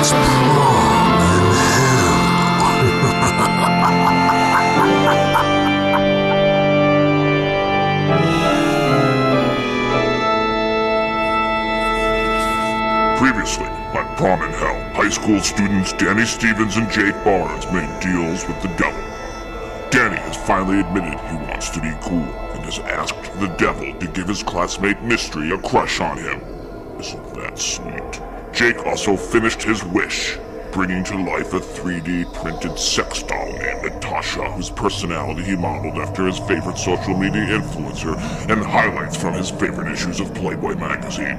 Previously, on Prom in Hell, high school students Danny Stevens and Jake Barnes made deals with the devil. Danny has finally admitted he wants to be cool and has asked the devil to give his classmate Mystery a crush on him. Isn't that sweet? Jake also finished his wish, bringing to life a 3D printed sex doll named Natasha, whose personality he modeled after his favorite social media influencer and highlights from his favorite issues of Playboy magazine.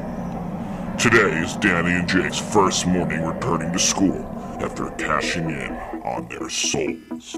Today is Danny and Jake's first morning returning to school after cashing in on their souls.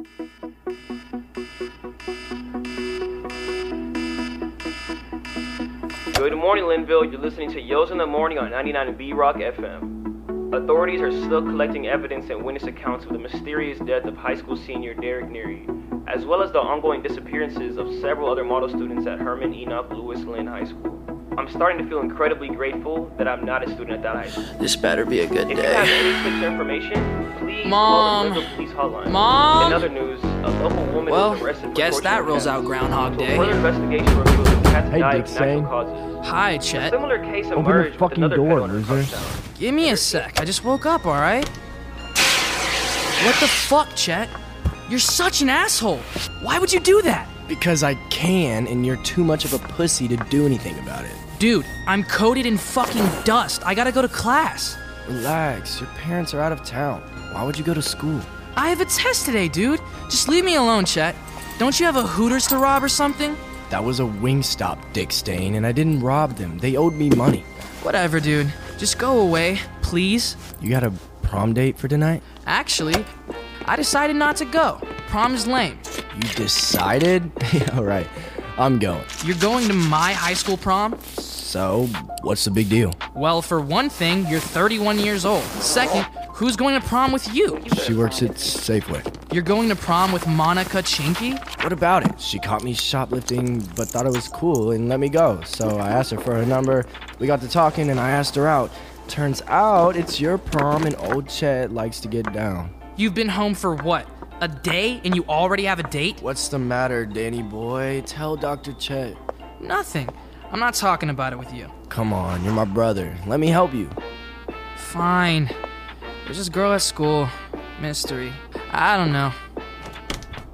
Good morning, Linville. You're listening to Yo's in the Morning on 99 B Rock FM. Authorities are still collecting evidence and witness accounts of the mysterious death of high school senior Derek Neary, as well as the ongoing disappearances of several other model students at Herman Enoch Lewis Lynn High School. I'm starting to feel incredibly grateful that I'm not a student at that high school. This better be a good If you have any tips or information, please Mom. call the Linville Police Hotline. Mom. In other news, a local woman Well, was arrested for guess that rules out Groundhog Until Day. Further investigation reveals the cats Hey, died of natural causes. Hi, A Chet. similar case Open the emerged with fucking another door, loser. Give me a sec. I just woke up, alright? What the fuck, Chet? You're such an asshole. Why would you do that? Because I can, and you're too much of a pussy to do anything about it. Dude, I'm coated in fucking dust. I gotta go to class. Relax, your parents are out of town. Why would you go to school? I have a test today, dude. Just leave me alone, Chet. Don't you have a Hooters to rob or something? That was a Wingstop, Dick Stain, and I didn't rob them. They owed me money. Whatever, dude. Just go away, please. You got a prom date for tonight? Actually, I decided not to go. Prom is lame. You decided? yeah, alright. I'm going. You're going to my high school prom? So, what's the big deal? Well, for one thing, you're 31 years old. Second, who's going to prom with you? She works at Safeway. You're going to prom with Monica Chinky? What about it? She caught me shoplifting, but thought it was cool and let me go. So I asked her for her number. We got to talking, and I asked her out. Turns out it's your prom, and old Chet likes to get down. You've been home for what? A day and you already have a date? What's the matter, Danny boy? Tell Dr. Chet. Nothing. I'm not talking about it with you. Come on, you're my brother. Let me help you. Fine. There's this girl at school. Mystery. I don't know.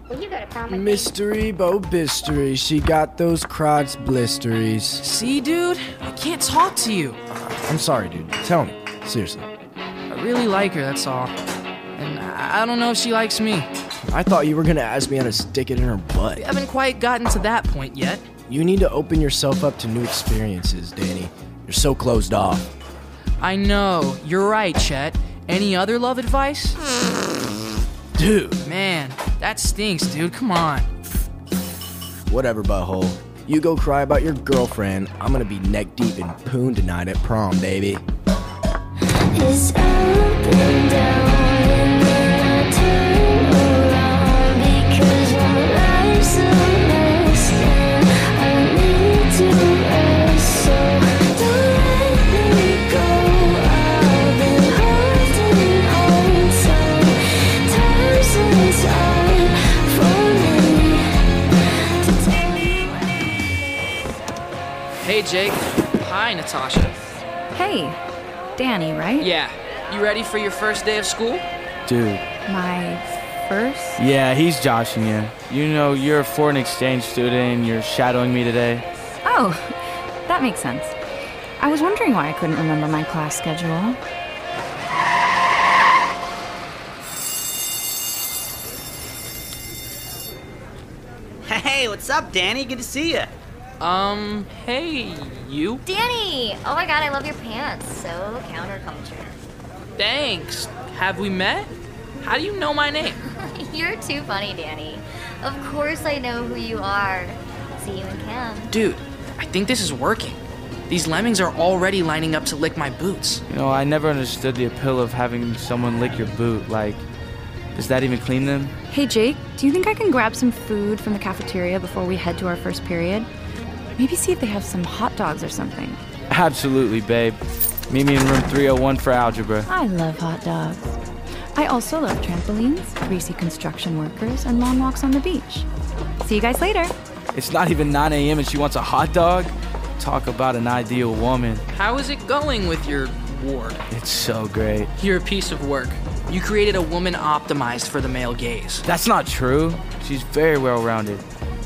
Will you go to prom with me? Mystery Bo Bistery, she got those crotch blisteries. See, dude? I can't talk to you. Uh, I'm sorry, dude. Tell me. Seriously. I really like her, that's all. And I I don't know if she likes me. I thought you were gonna ask me how to stick it in her butt. We haven't quite gotten to that point yet. You need to open yourself up to new experiences, Danny. You're so closed off. I know. You're right, Chet. Any other love advice? Dude, Man, that stinks, dude. Come on. whatever, butthole. You go cry about your girlfriend. I'm gonna be neck deep in poon tonight at prom, baby. Hey, Jake. Hi, Natasha. Hey, Danny, right? Yeah. You ready for your first day of school? Dude, My first? yeah, he's joshing you. You know, you're a foreign exchange student and you're shadowing me today. Oh, that makes sense. I was wondering why I couldn't remember my class schedule. Hey, what's up, Danny? Good to see you. Um, hey, you? Danny! Oh my god, I love your pants. So counterculture. Thanks. Have we met? How do you know my name? You're too funny, Danny. Of course I know who you are. See you in camp. Dude, I think this is working. These lemmings are already lining up to lick my boots. You know, I never understood the appeal of having someone lick your boot. Like, does that even clean them? Hey, Jake, do you think I can grab some food from the cafeteria before we head to our first period? Maybe see if they have some hot dogs or something. Absolutely, babe. Meet me in room 301 for algebra. I love hot dogs. I also love trampolines, greasy construction workers, and long walks on the beach. See you guys later. It's not even 9 a.m. and she wants a hot dog? Talk about an ideal woman. How is it going with your ward? It's so great. You're a piece of work. You created a woman optimized for the male gaze. That's not true. She's very well rounded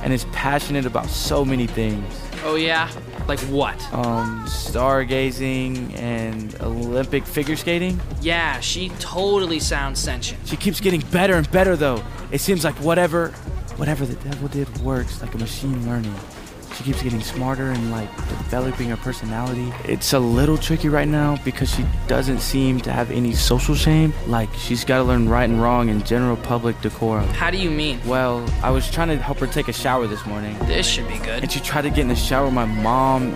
and is passionate about so many things. Oh, yeah? Like what? Um, stargazing and Olympic figure skating. Yeah, she totally sounds sentient. She keeps getting better and better though. It seems like whatever whatever the devil did works like a machine learning. She keeps getting smarter and like developing her personality. It's a little tricky right now because she doesn't seem to have any social shame. Like she's got to learn right and wrong and general public decorum. How do you mean? Well, I was trying to help her take a shower this morning. This should be good. And she tried to get in the shower with my mom.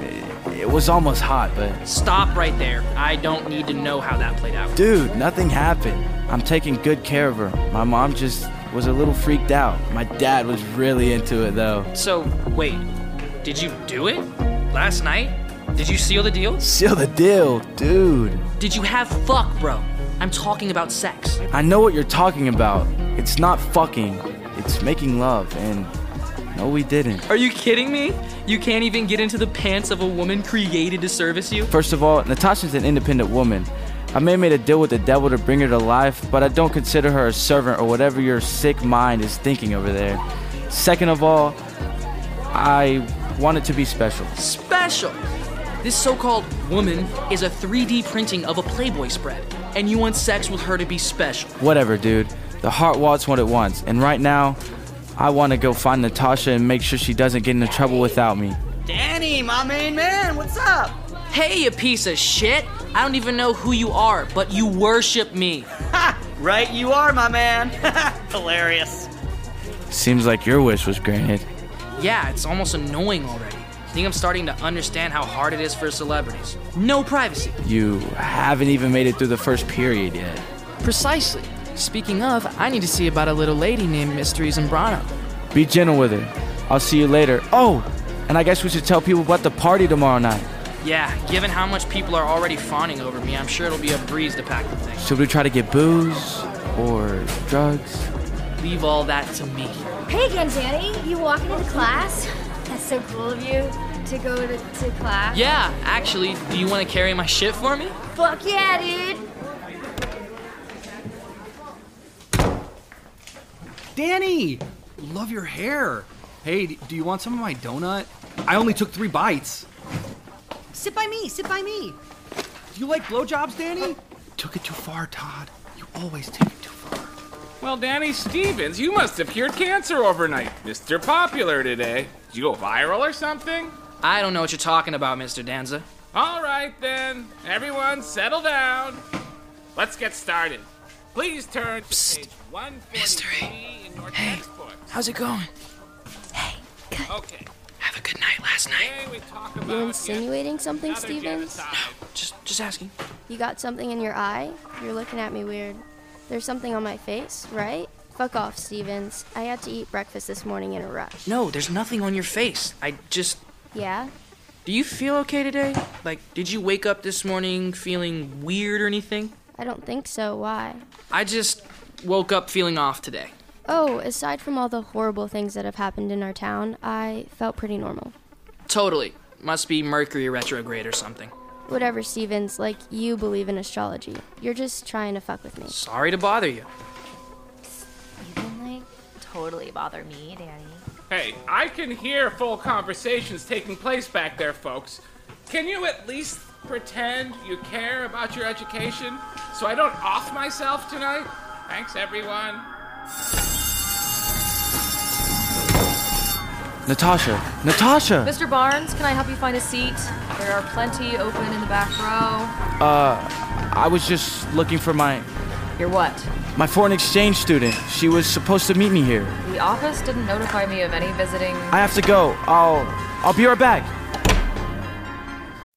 It was almost hot, but Stop right there. I don't need to know how that played out. Dude, nothing happened. I'm taking good care of her. My mom just was a little freaked out. My dad was really into it though. So, wait. Did you do it? Last night? Did you seal the deal? Seal the deal, dude. Did you have fuck, bro? I'm talking about sex. I know what you're talking about. It's not fucking, it's making love, and no, we didn't. Are you kidding me? You can't even get into the pants of a woman created to service you? First of all, Natasha's an independent woman. I may have made a deal with the devil to bring her to life, but I don't consider her a servant or whatever your sick mind is thinking over there. Second of all, I want it to be special. Special! This so called woman is a 3D printing of a Playboy spread, and you want sex with her to be special. Whatever, dude. The heart wants what it wants, and right now, I want to go find Natasha and make sure she doesn't get into trouble without me. Danny, my main man, what's up? Hey, you piece of shit! I don't even know who you are, but you worship me. Ha! Right, you are, my man. Hilarious. Seems like your wish was granted. Yeah, it's almost annoying already. I think I'm starting to understand how hard it is for celebrities. No privacy. You haven't even made it through the first period yet. Precisely. Speaking of, I need to see about a little lady named Mystery Zambrano. Be gentle with her. I'll see you later. Oh, and I guess we should tell people about the party tomorrow night. Yeah, given how much people are already fawning over me, I'm sure it'll be a breeze to pack the thing. Should we try to get booze or drugs? Leave all that to me. Hey again, Danny. You walking into class? That's so cool of you to go to, to class. Yeah, actually, do you want to carry my shit for me? Fuck yeah, dude. Danny! Love your hair. Hey, do you want some of my donut? I only took three bites. Sit by me, sit by me. Do you like blowjobs, Danny? Took it too far, Todd. You always take it too far. Well, Danny Stevens, you must have cured cancer overnight. Mr. Popular today. Did you go viral or something? I don't know what you're talking about, Mr. Danza. All right then. Everyone settle down. Let's get started. Please turn to page 143 in your textbook. How's it going? Hey. good. Okay. Have a good night last night. Today we talk You about insinuating something, Stevens? genocide. Just, just asking. You got something in your eye? You're looking at me weird. There's something on my face, right? Fuck off, Stevens. I had to eat breakfast this morning in a rush. No, there's nothing on your face. I just. Yeah? Do you feel okay today? Like, did you wake up this morning feeling weird or anything? I don't think so. Why? I just woke up feeling off today. Oh, aside from all the horrible things that have happened in our town, I felt pretty normal. Totally. Must be Mercury retrograde or something. Whatever, Stevens, like you believe in astrology. You're just trying to fuck with me. Sorry to bother you. You can like totally bother me, Danny. Hey, I can hear full conversations taking place back there, folks. Can you at least pretend you care about your education so I don't off myself tonight? Thanks, everyone. Natasha, Natasha. Mr. Barnes, can I help you find a seat? There are plenty open in the back row. Uh, I was just looking for my Your what? my foreign exchange student. She was supposed to meet me here. The office didn't notify me of any visiting. I have to go. I'll I'll be right back.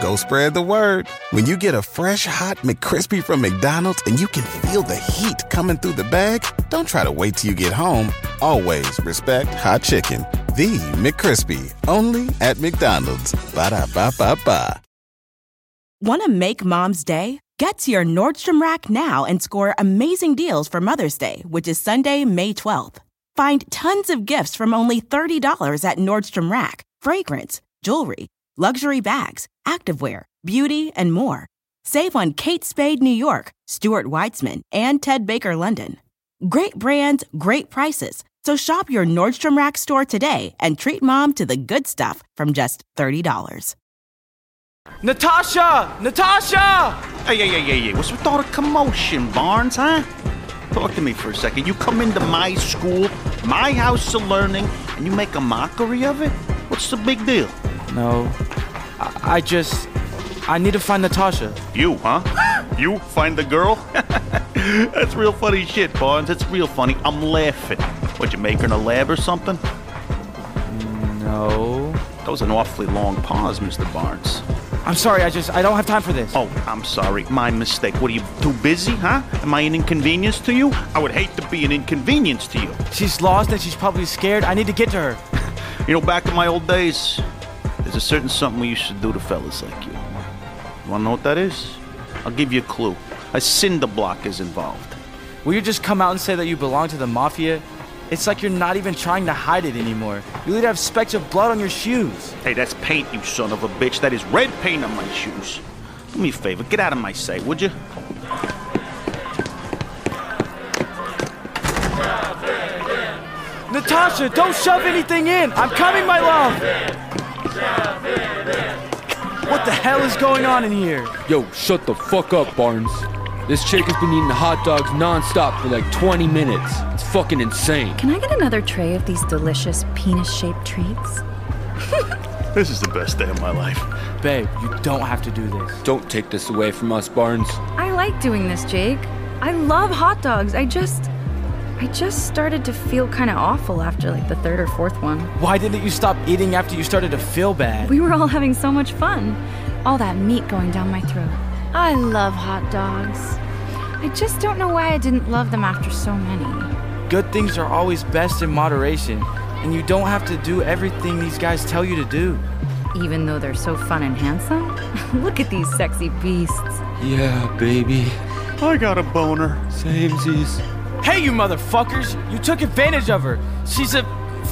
Go spread the word. When you get a fresh hot McCrispy from McDonald's and you can feel the heat coming through the bag, don't try to wait till you get home. Always respect hot chicken. The McCrispy, only at McDonald's. Ba da ba ba ba. Want to make mom's day? Get to your Nordstrom Rack now and score amazing deals for Mother's Day, which is Sunday, May 12th. Find tons of gifts from only $30 at Nordstrom Rack fragrance, jewelry, luxury bags, activewear, beauty, and more. Save on Kate Spade New York, Stuart Weitzman, and Ted Baker London. Great brands, great prices. So shop your Nordstrom Rack store today and treat mom to the good stuff from just $30. Natasha! Natasha! Hey, hey, hey, hey, hey, what's with all the commotion, Barnes, huh? Talk to me for a second. You come into my school, my house of learning, and you make a mockery of it? What's the big deal? No. I, I just I need to find Natasha. You, huh? You find the girl? That's real funny shit, Barnes. That's real funny. I'm laughing. What, you make her in a lab or something? No. That was an awfully long pause, Mr. Barnes. I'm sorry, I just I don't have time for this. Oh, I'm sorry. My mistake. What are you too busy, huh? Am I an inconvenience to you? I would hate to be an inconvenience to you. She's lost and she's probably scared. I need to get to her. You know, back in my old days, there's a certain something we used to do to fellas like you. You wanna know what that is? I'll give you a clue. A cinder block is involved. Will you just come out and say that you belong to the mafia? It's like you're not even trying to hide it anymore. You literally have specks of blood on your shoes. Hey, that's paint, you son of a bitch. That is red paint on my shoes. Do me a favor, get out of my sight, would you? Natasha, don't shove anything in. I'm coming, my love. What the hell is going on in here? Yo, shut the fuck up, Barnes. This chick has been eating hot dogs nonstop for like 20 minutes. It's fucking insane. Can I get another tray of these delicious penis shaped treats? This is the best day of my life. Babe, you don't have to do this. Don't take this away from us, Barnes. I like doing this, Jake. I love hot dogs. I just. I just started to feel kind of awful after like the third or fourth one. Why didn't you stop eating after you started to feel bad? We were all having so much fun. All that meat going down my throat. I love hot dogs. I just don't know why I didn't love them after so many. Good things are always best in moderation, and you don't have to do everything these guys tell you to do. Even though they're so fun and handsome? Look at these sexy beasts. Yeah, baby. I got a boner. Samesies. Hey, you motherfuckers! You took advantage of her. She's a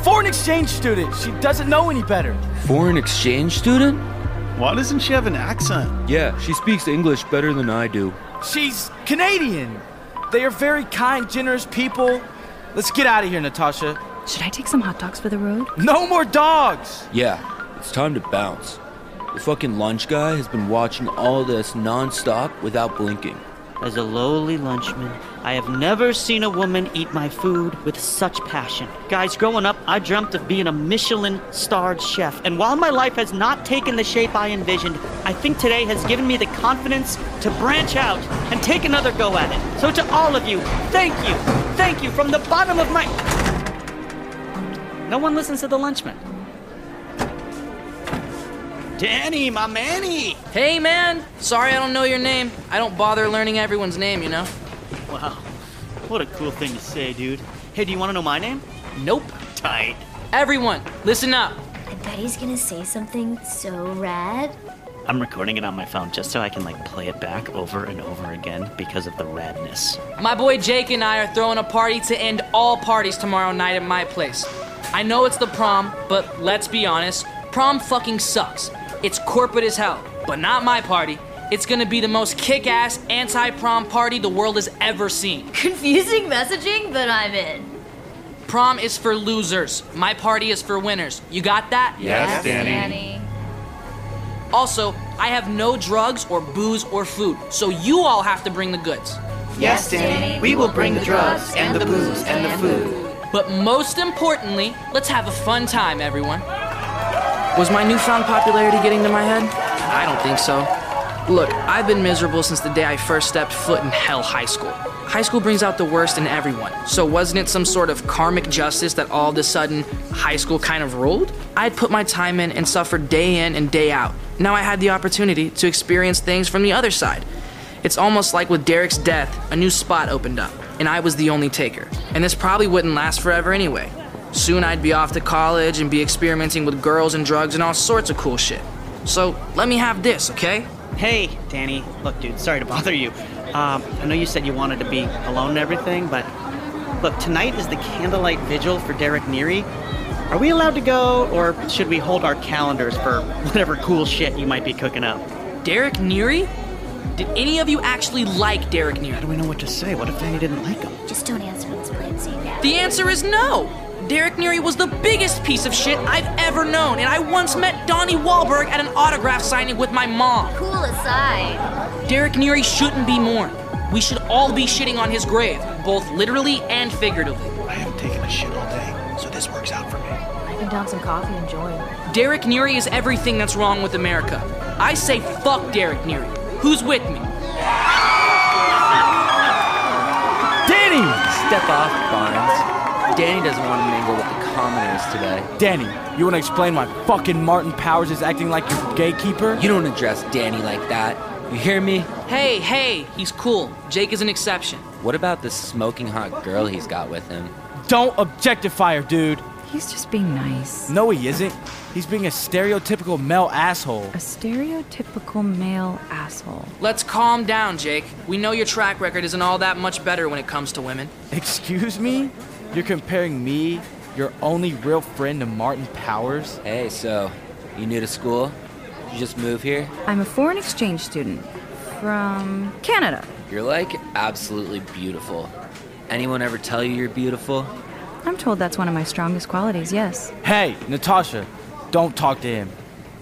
foreign exchange student. She doesn't know any better. Foreign exchange student? Why doesn't she have an accent? Yeah, she speaks English better than I do. She's Canadian. They are very kind, generous people. Let's get out of here, Natasha. Should I take some hot dogs for the road? No more dogs! Yeah, it's time to bounce. The fucking lunch guy has been watching all this nonstop without blinking. As a lowly lunchman, I have never seen a woman eat my food with such passion. Guys, growing up, I dreamt of being a Michelin starred chef. And while my life has not taken the shape I envisioned, I think today has given me the confidence to branch out and take another go at it. So, to all of you, thank you. Thank you from the bottom of my. No one listens to the lunchman. Danny, my manny! Hey, man! Sorry I don't know your name. I don't bother learning everyone's name, you know? Wow. What a cool thing to say, dude. Hey, do you want to know my name? Nope. Tight. Everyone, listen up. I bet he's gonna say something so rad. I'm recording it on my phone just so I can like play it back over and over again because of the radness. My boy Jake and I are throwing a party to end all parties tomorrow night at my place. I know it's the prom, but let's be honest, prom fucking sucks. It's corporate as hell, but not my party. It's gonna be the most kick ass anti prom party the world has ever seen. Confusing messaging, but I'm in. Prom is for losers, my party is for winners. You got that? Yes, Danny. Also, I have no drugs or booze or food, so you all have to bring the goods. Yes, Danny. We will bring the drugs and the booze and the food. But most importantly, let's have a fun time, everyone. Was my newfound popularity getting to my head? I don't think so. Look, I've been miserable since the day I first stepped foot in Hell High School. High school brings out the worst in everyone, so wasn't it some sort of karmic justice that all of a sudden high school kind of ruled? I'd put my time in and suffered day in and day out. Now I had the opportunity to experience things from the other side. It's almost like with Derek's death, a new spot opened up, and I was the only taker. And this probably wouldn't last forever anyway. Soon I'd be off to college and be experimenting with girls and drugs and all sorts of cool shit. So let me have this, okay? Hey, Danny. Look, dude, sorry to bother you. Um, I know you said you wanted to be alone and everything, but look, tonight is the candlelight vigil for Derek Neary. Are we allowed to go, or should we hold our calendars for whatever cool shit you might be cooking up? Derek Neary? Did any of you actually like Derek Neary? How do we know what to say? What if Danny didn't like him? Just don't answer this, Blancy. The answer is no! Derek Neary was the biggest piece of shit I've ever known, and I once met Donnie Wahlberg at an autograph signing with my mom. Cool aside. Derek Neary shouldn't be mourned. We should all be shitting on his grave, both literally and figuratively. I haven't taken a shit all day, so this works out for me. I can down some coffee and join. Derek Neary is everything that's wrong with America. I say fuck Derek Neary. Who's with me? Danny! Step off, Barnes. Danny doesn't want to mingle with the commoners today. Danny, you want to explain why fucking Martin Powers is acting like your gatekeeper? You don't address Danny like that. You hear me? Hey, hey, he's cool. Jake is an exception. What about the smoking hot girl he's got with him? Don't objectify her, dude. He's just being nice. No, he isn't. He's being a stereotypical male asshole. A stereotypical male asshole. Let's calm down, Jake. We know your track record isn't all that much better when it comes to women. Excuse me? You're comparing me, your only real friend, to Martin Powers? Hey, so, you new to school? You just move here? I'm a foreign exchange student from Canada. You're like absolutely beautiful. Anyone ever tell you you're beautiful? I'm told that's one of my strongest qualities, yes. Hey, Natasha, don't talk to him.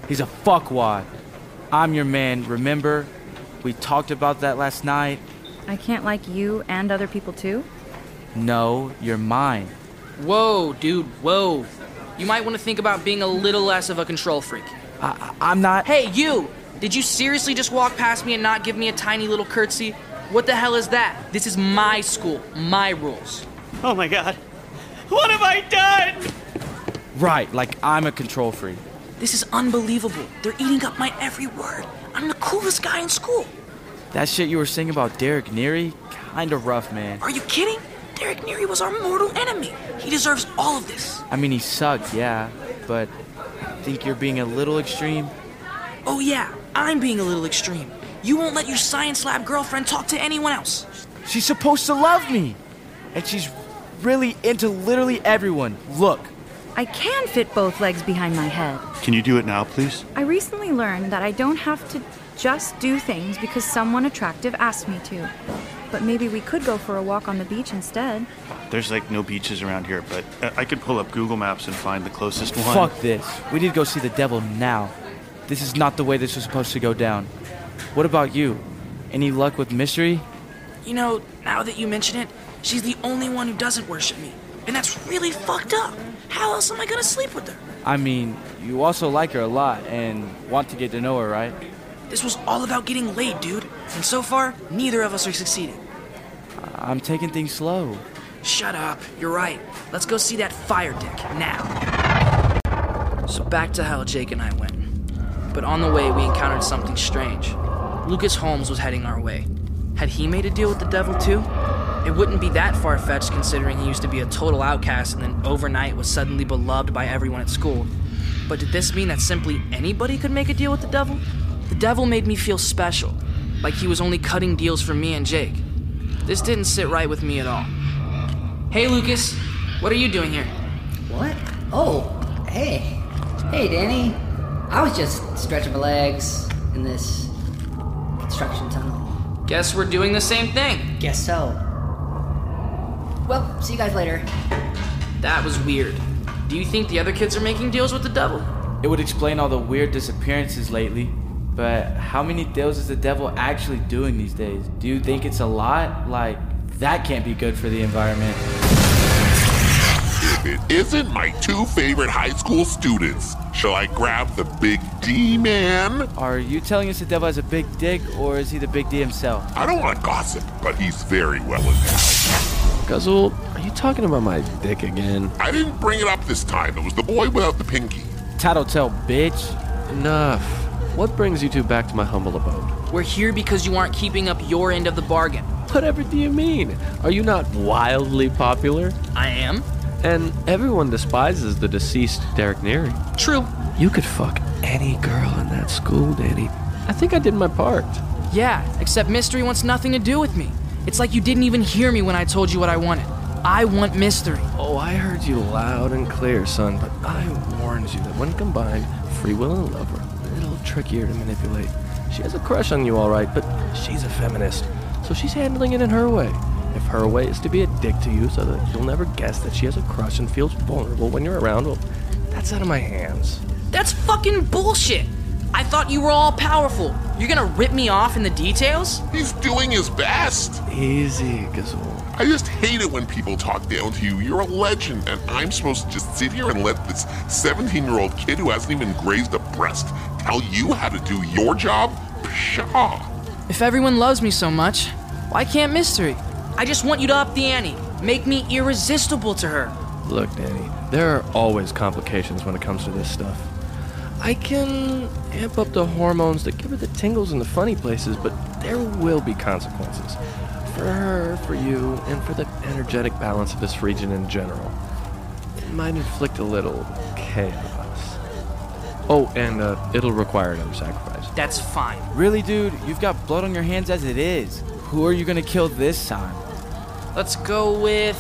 He's a fuckwad. I'm your man, remember? We talked about that last night. I can't like you and other people too? No, you're mine. Whoa, dude, whoa. You might want to think about being a little less of a control freak. I, I'm not. Hey, you! Did you seriously just walk past me and not give me a tiny little curtsy? What the hell is that? This is my school, my rules. Oh my god. What have I done? Right, like I'm a control freak. This is unbelievable. They're eating up my every word. I'm the coolest guy in school. That shit you were saying about Derek Neary? Kinda rough, man. Are you kidding? Derek Neary was our mortal enemy. He deserves all of this. I mean, he sucked, yeah, but I think you're being a little extreme. Oh, yeah, I'm being a little extreme. You won't let your science lab girlfriend talk to anyone else. She's supposed to love me. And she's really into literally everyone. Look. I can fit both legs behind my head. Can you do it now, please? I recently learned that I don't have to just do things because someone attractive asked me to. But maybe we could go for a walk on the beach instead. There's like no beaches around here, but uh, I could pull up Google Maps and find the closest one. Fuck this. We need to go see the devil now. This is not the way this was supposed to go down. What about you? Any luck with mystery? You know, now that you mention it, she's the only one who doesn't worship me. And that's really fucked up. How else am I gonna sleep with her? I mean, you also like her a lot and want to get to know her, right? This was all about getting laid, dude. And so far, neither of us are succeeding. I'm taking things slow. Shut up. You're right. Let's go see that fire dick now. So back to how Jake and I went. but on the way we encountered something strange. Lucas Holmes was heading our way. Had he made a deal with the devil too? It wouldn't be that far fetched considering he used to be a total outcast and then overnight was suddenly beloved by everyone at school. But did this mean that simply anybody could make a deal with the devil? The devil made me feel special, like he was only cutting deals for me and Jake. This didn't sit right with me at all. Hey, Lucas, what are you doing here? What? Oh, hey. Hey, Danny. I was just stretching my legs in this construction tunnel. Guess we're doing the same thing. Guess so. Well, see you guys later. That was weird. Do you think the other kids are making deals with the devil? It would explain all the weird disappearances lately. But how many deals is the devil actually doing these days? Do you think it's a lot? Like, that can't be good for the environment. If it isn't my two favorite high school students, shall I grab the big D man? Are you telling us the devil has a big dick, or is he the big D himself? I don't want to gossip, but he's very well endowed. Guzzle, are you talking about my dick again? I didn't bring it up this time. It was the boy without the pinky. Tattletale, bitch. Enough. What brings you two back to my humble abode? We're here because you aren't keeping up your end of the bargain. Whatever do you mean? Are you not wildly popular? I am. And everyone despises the deceased Derek Neary. True. You could fuck any girl in that school, Danny. I think I did my part. Yeah, except Mystery wants nothing to do with me. It's like you didn't even hear me when I told you what I wanted. I want Mystery. Oh, I heard you loud and clear, son, but I warned you that when combined, free will and love are trickier to manipulate. She has a crush on you, all right, but she's a feminist, so she's handling it in her way. If her way is to be a dick to you so that you'll never guess that she has a crush and feels vulnerable when you're around, well, that's out of my hands. That's fucking bullshit. I thought you were all powerful. You're gonna rip me off in the details? He's doing his best. Easy, Gazoo. I just hate it when people talk down to you. You're a legend, and I'm supposed to just sit here and let this 17 year old kid who hasn't even grazed a breast tell you how to do your job? Pshaw. If everyone loves me so much, why can't Mystery? I just want you to up the ante. Make me irresistible to her. Look, Danny, there are always complications when it comes to this stuff. I can amp up the hormones that give her the tingles in the funny places, but there will be consequences. For her, for you, and for the energetic balance of this region in general. It might inflict a little chaos. Oh, and uh, it'll require another sacrifice. That's fine. Really, dude? You've got blood on your hands as it is. Who are you gonna kill this time? Let's go with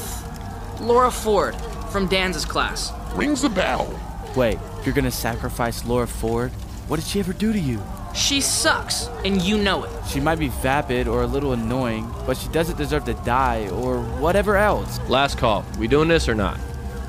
Laura Ford from Danza's class. Rings a bell. Wait, you're gonna sacrifice Laura Ford? What did she ever do to you? She sucks, and you know it. She might be vapid or a little annoying, but she doesn't deserve to die or whatever else. Last call. We doing this or not?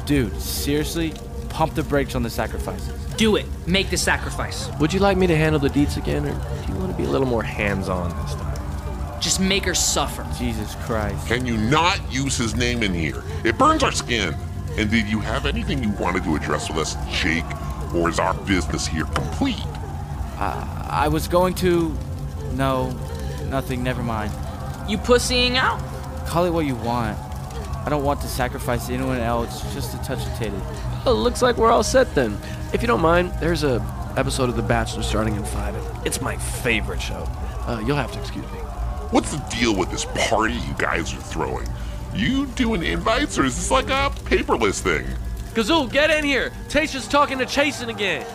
Dude, seriously? Pump the brakes on the sacrifices. Do it. Make the sacrifice. Would you like me to handle the deeds again, or do you want to be a little more hands on this time? Just make her suffer. Jesus Christ. Can you not use his name in here? It burns our skin. And did you have anything you wanted to address with us, Jake? Or is our business here complete? Uh, I was going to. No, nothing, never mind. You pussying out? Call it what you want. I don't want to sacrifice anyone else just to touch a titty. Well, looks like we're all set then. If you don't mind, there's a episode of The Bachelor starting in five. It's my favorite show. Uh, you'll have to excuse me. What's the deal with this party you guys are throwing? You doing invites, or is this like a paperless thing? Gazoo, get in here! Tasha's talking to Chasen again.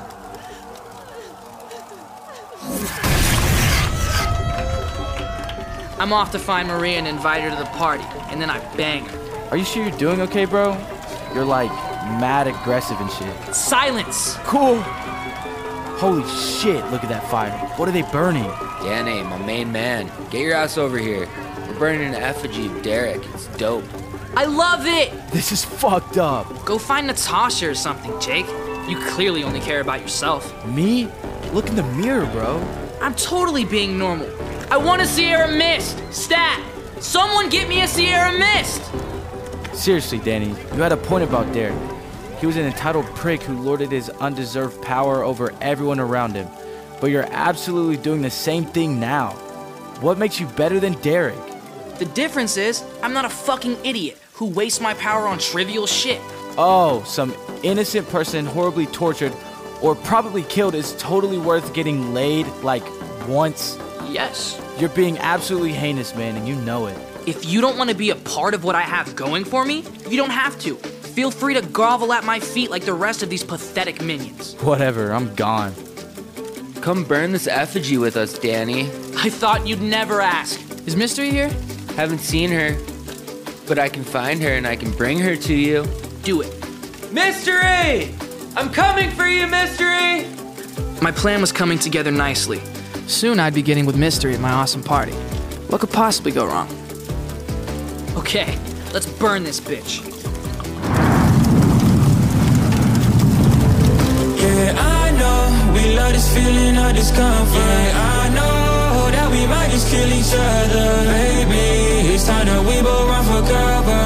I'm off to find Maria and invite her to the party, and then I bang her. Are you sure you're doing okay, bro? You're like mad aggressive and shit. Silence! Cool. Holy shit, look at that fire. What are they burning? Danny, my main man. Get your ass over here. We're burning an effigy of Derek. It's dope. I love it! This is fucked up. Go find Natasha or something, Jake. You clearly only care about yourself. Me? Look in the mirror, bro. I'm totally being normal. I want to see a Sierra Mist! Stat! Someone get me a Sierra Mist! Seriously, Danny, you had a point about Derek. He was an entitled prick who lorded his undeserved power over everyone around him. But you're absolutely doing the same thing now. What makes you better than Derek? The difference is, I'm not a fucking idiot who wastes my power on trivial shit. Oh, some innocent person horribly tortured or probably killed is totally worth getting laid like once? Yes. You're being absolutely heinous, man, and you know it. If you don't want to be a part of what I have going for me, you don't have to. Feel free to grovel at my feet like the rest of these pathetic minions. Whatever, I'm gone. Come burn this effigy with us, Danny. I thought you'd never ask. Is Mystery here? Haven't seen her, but I can find her and I can bring her to you. Do it. Mystery! I'm coming for you, Mystery! My plan was coming together nicely. Soon I'd be getting with Mystery at my awesome party. What could possibly go wrong? Okay, let's burn this bitch. Yeah, I know we love this feeling of discomfort. Yeah, I know that we might just kill each other. Baby, it's time that we both run for cover.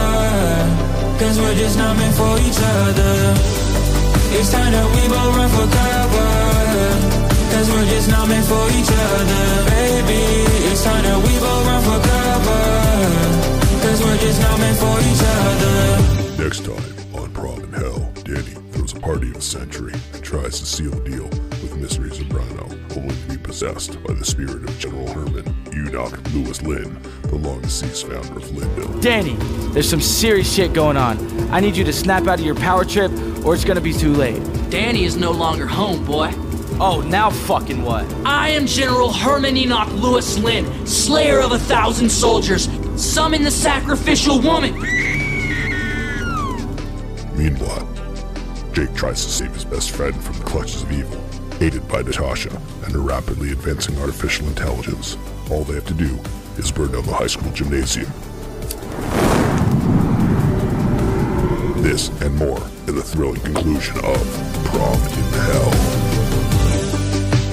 Cause we're just not meant for each other. It's time that we both run for cover. Cause we're just not meant for each other. Baby, it's time that we both run for cover. Cause we're just not meant for each other. Next time on Prom in Hell, Danny throws a party of a century and tries to seal a deal with Mystery Zambrano, only to be possessed by the spirit of General Herman, Enoch Lewis Lynn, the long deceased founder of Linville. Danny, there's some serious shit going on. I need you to snap out of your power trip, or it's gonna be too late. Danny is no longer home, boy. Oh, now fucking what? I am General Herman Enoch Lewis Lynn, slayer of a thousand soldiers. Summon the sacrificial woman. Meanwhile, Jake tries to save his best friend from the clutches of evil, aided by Natasha and her rapidly advancing artificial intelligence. All they have to do is burn down the high school gymnasium. This and more in the thrilling conclusion of Prom in Hell.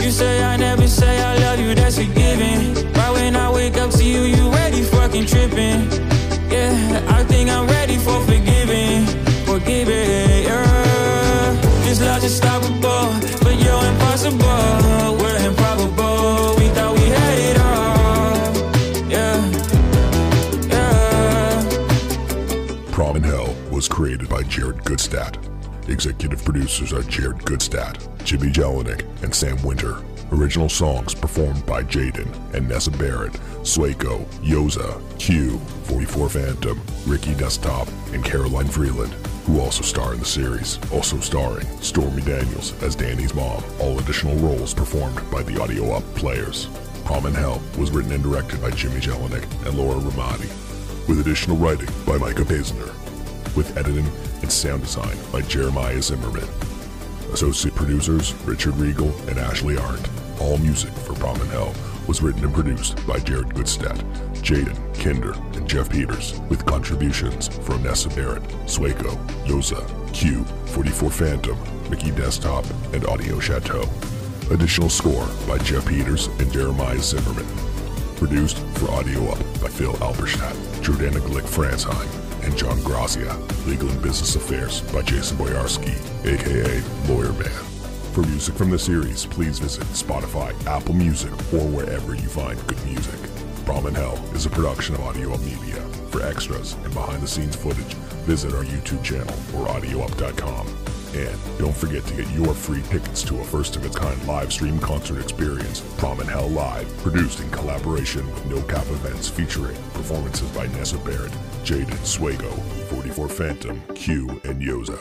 You say I never say I love you, that's a given. When I wake up to you, you ready fucking tripping. Yeah, I think I'm ready for forgiving, forgiving. Yeah, this love's unstoppable, but you're impossible. We're improbable. We thought we had it all. Yeah, yeah. Prom in Hell was created by Jared Gutstadt. Executive producers are Jared Gutstadt, Jimmy Jelinek, and Sam Winter. Original songs performed by Jaden and Nessa Barrett, Swaco, Yoza, Q, 44 Phantom, Ricky Desktop, and Caroline Freeland, who also star in the series. Also starring Stormy Daniels as Danny's mom. All additional roles performed by the Audio Up players. In Hell was written and directed by Jimmy Jelinek and Laura Ramadi, with additional writing by Micah Paisner, with editing and sound design by Jeremiah Zimmerman. Associate producers Richard Regal and Ashley Arndt. All music for Prom in Hell was written and produced by Jared Gutstadt, Jaden, Kinder, and Jeff Peters, with contributions from Nessa Barrett, Swaco, Yoza, Q, 44 Phantom, Mickey Desktop, and Audio Chateau. Additional score by Jeff Peters and Jeremiah Zimmerman. Produced for Audio Up by Phil Alberstadt, Jordana Glick Fransheim, and John Grazia. Legal and Business Affairs by Jason Boyarski, aka Lawyer Man. For music from the series, please visit Spotify, Apple Music, or wherever you find good music. Prom in Hell is a production of Audio Up Media. For extras and behind the scenes footage, visit our YouTube channel or audioup.com. And don't forget to get your free tickets to a first of its kind live stream concert experience, Prom in Hell Live, produced in collaboration with No Cap Events featuring performances by Nessa Barrett, Jaden Swago, 44 Phantom, Q, and Yoza.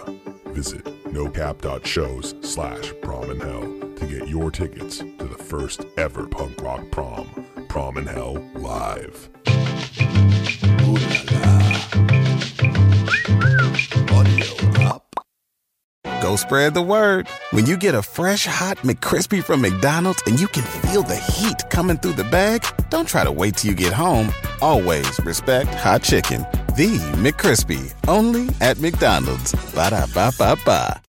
Visit nocap.shows slash prom in hell to get your tickets to the first ever punk rock prom, Prom in Hell Live. Go spread the word. When you get a fresh hot McCrispy from McDonald's and you can feel the heat coming through the bag, don't try to wait till you get home. Always respect hot chicken. The McCrispy, only at McDonald's. Ba da ba ba ba.